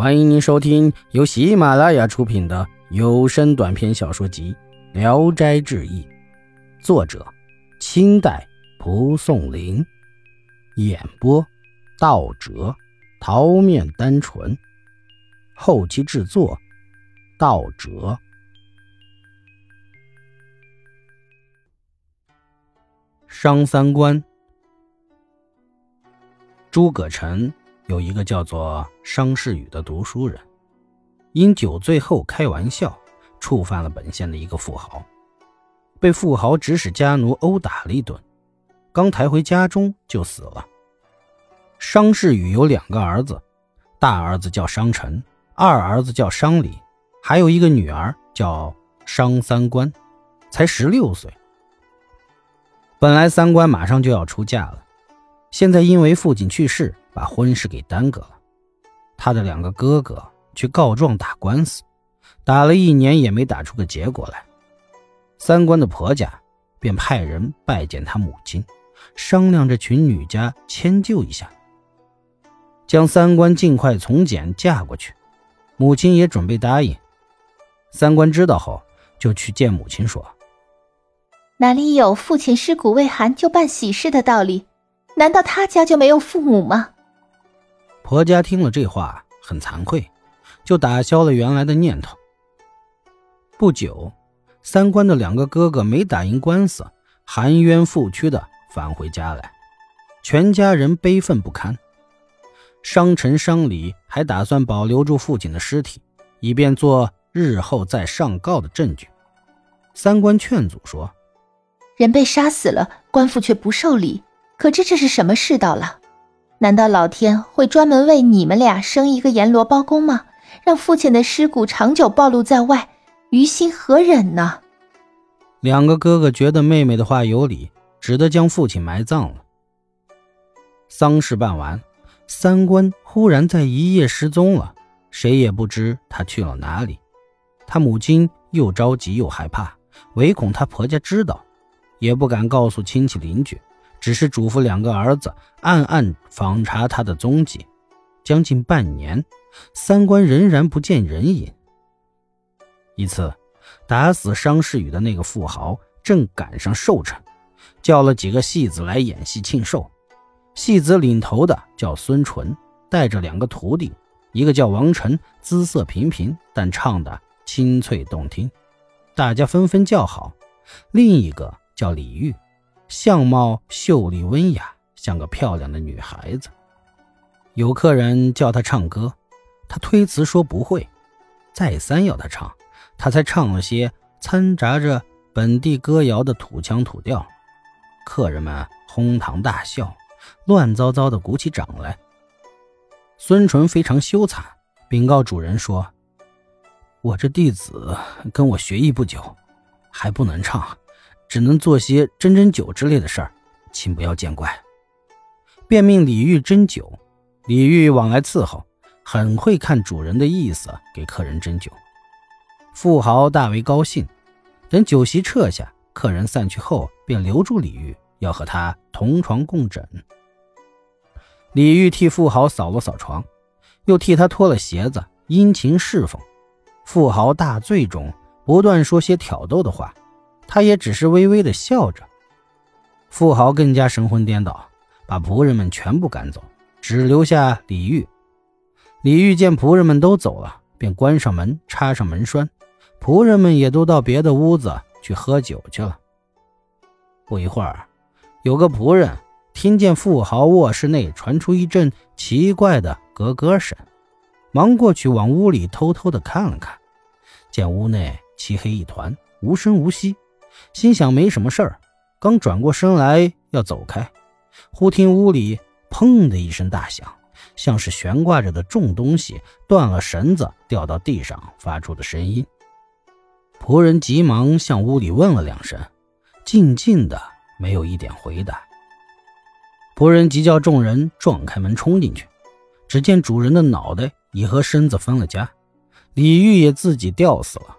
欢迎您收听由喜马拉雅出品的有声短篇小说集《聊斋志异》，作者：清代蒲松龄，演播：道哲、桃面单纯，后期制作：道哲。商三观，诸葛臣。有一个叫做商世宇的读书人，因酒醉后开玩笑，触犯了本县的一个富豪，被富豪指使家奴殴打了一顿，刚抬回家中就死了。商世宇有两个儿子，大儿子叫商臣，二儿子叫商礼，还有一个女儿叫商三观，才十六岁。本来三观马上就要出嫁了，现在因为父亲去世。把婚事给耽搁了，他的两个哥哥去告状打官司，打了一年也没打出个结果来。三观的婆家便派人拜见他母亲，商量着群女家迁就一下，将三观尽快从简嫁过去。母亲也准备答应。三观知道后，就去见母亲说：“哪里有父亲尸骨未寒就办喜事的道理？难道他家就没有父母吗？”婆家听了这话，很惭愧，就打消了原来的念头。不久，三观的两个哥哥没打赢官司，含冤负屈的返回家来，全家人悲愤不堪。商臣、商礼还打算保留住父亲的尸体，以便做日后再上告的证据。三观劝阻说：“人被杀死了，官府却不受理，可知这是什么世道了？”难道老天会专门为你们俩生一个阎罗包公吗？让父亲的尸骨长久暴露在外，于心何忍呢？两个哥哥觉得妹妹的话有理，只得将父亲埋葬了。丧事办完，三观忽然在一夜失踪了，谁也不知他去了哪里。他母亲又着急又害怕，唯恐他婆家知道，也不敢告诉亲戚邻居。只是嘱咐两个儿子暗暗访查他的踪迹，将近半年，三观仍然不见人影。一次，打死商世宇的那个富豪正赶上寿辰，叫了几个戏子来演戏庆寿。戏子领头的叫孙纯，带着两个徒弟，一个叫王晨，姿色平平，但唱的清脆动听，大家纷纷叫好。另一个叫李玉。相貌秀丽温雅，像个漂亮的女孩子。有客人叫她唱歌，她推辞说不会。再三要她唱，她才唱了些掺杂着本地歌谣的土腔土调。客人们哄堂大笑，乱糟糟的鼓起掌来。孙纯非常羞惭，禀告主人说：“我这弟子跟我学艺不久，还不能唱。”只能做些斟斟酒之类的事儿，请不要见怪。便命李玉斟酒，李玉往来伺候，很会看主人的意思，给客人斟酒。富豪大为高兴。等酒席撤下，客人散去后，便留住李玉，要和他同床共枕。李玉替富豪扫了扫床，又替他脱了鞋子，殷勤侍奉。富豪大醉中，不断说些挑逗的话。他也只是微微的笑着，富豪更加神魂颠倒，把仆人们全部赶走，只留下李玉。李玉见仆人们都走了，便关上门，插上门栓，仆人们也都到别的屋子去喝酒去了。不一会儿，有个仆人听见富豪卧室内传出一阵奇怪的咯咯声，忙过去往屋里偷偷的看了看，见屋内漆黑一团，无声无息。心想没什么事儿，刚转过身来要走开，忽听屋里砰的一声大响，像是悬挂着的重东西断了绳子掉到地上发出的声音。仆人急忙向屋里问了两声，静静的没有一点回答。仆人急叫众人撞开门冲进去，只见主人的脑袋已和身子分了家，李玉也自己吊死了，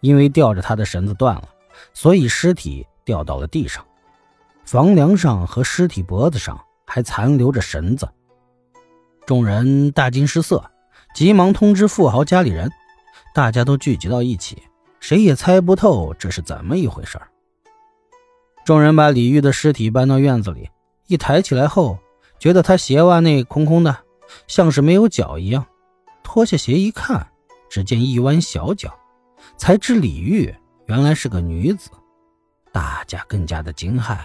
因为吊着他的绳子断了。所以尸体掉到了地上，房梁上和尸体脖子上还残留着绳子。众人大惊失色，急忙通知富豪家里人，大家都聚集到一起，谁也猜不透这是怎么一回事儿。众人把李玉的尸体搬到院子里，一抬起来后，觉得他鞋袜内空空的，像是没有脚一样。脱下鞋一看，只见一弯小脚，才知李玉原来是个女子。大家更加的惊骇，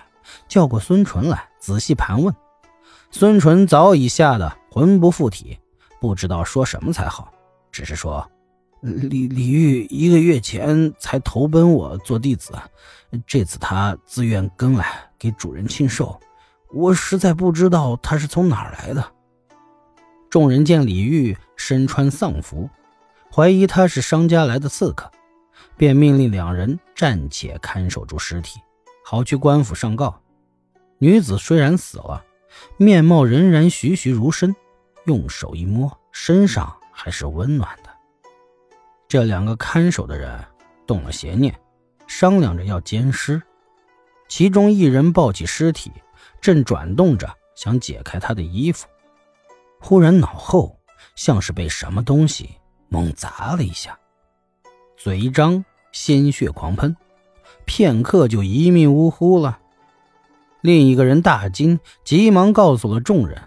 叫过孙纯来仔细盘问。孙纯早已吓得魂不附体，不知道说什么才好，只是说：“李李玉一个月前才投奔我做弟子，这次他自愿跟来给主人庆寿，我实在不知道他是从哪儿来的。”众人见李玉身穿丧服，怀疑他是商家来的刺客。便命令两人暂且看守住尸体，好去官府上告。女子虽然死了，面貌仍然栩栩如生，用手一摸，身上还是温暖的。这两个看守的人动了邪念，商量着要奸尸。其中一人抱起尸体，正转动着想解开他的衣服，忽然脑后像是被什么东西猛砸了一下。嘴一张，鲜血狂喷，片刻就一命呜呼了。另一个人大惊，急忙告诉了众人。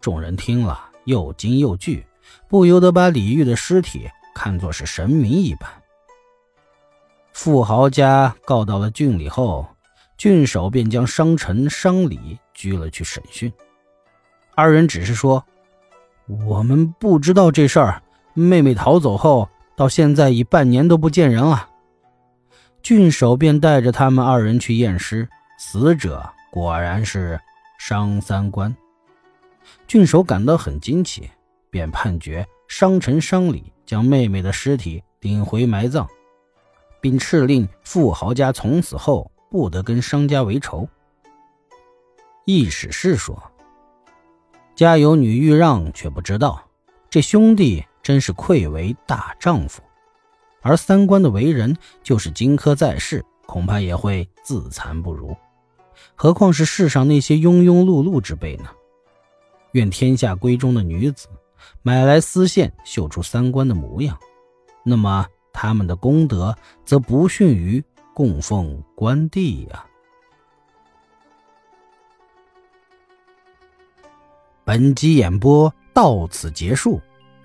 众人听了，又惊又惧，不由得把李玉的尸体看作是神明一般。富豪家告到了郡里后，郡守便将商臣、商礼拘了去审讯。二人只是说：“我们不知道这事儿，妹妹逃走后。”到现在已半年都不见人了，郡守便带着他们二人去验尸，死者果然是商三官。郡守感到很惊奇，便判决商臣商礼将妹妹的尸体领回埋葬，并敕令富豪家从此后不得跟商家为仇。易史是说，家有女欲让，却不知道这兄弟。真是愧为大丈夫，而三观的为人，就是荆轲在世，恐怕也会自惭不如。何况是世上那些庸庸碌碌之辈呢？愿天下闺中的女子买来丝线，绣出三观的模样，那么他们的功德则不逊于供奉关帝呀。本集演播到此结束。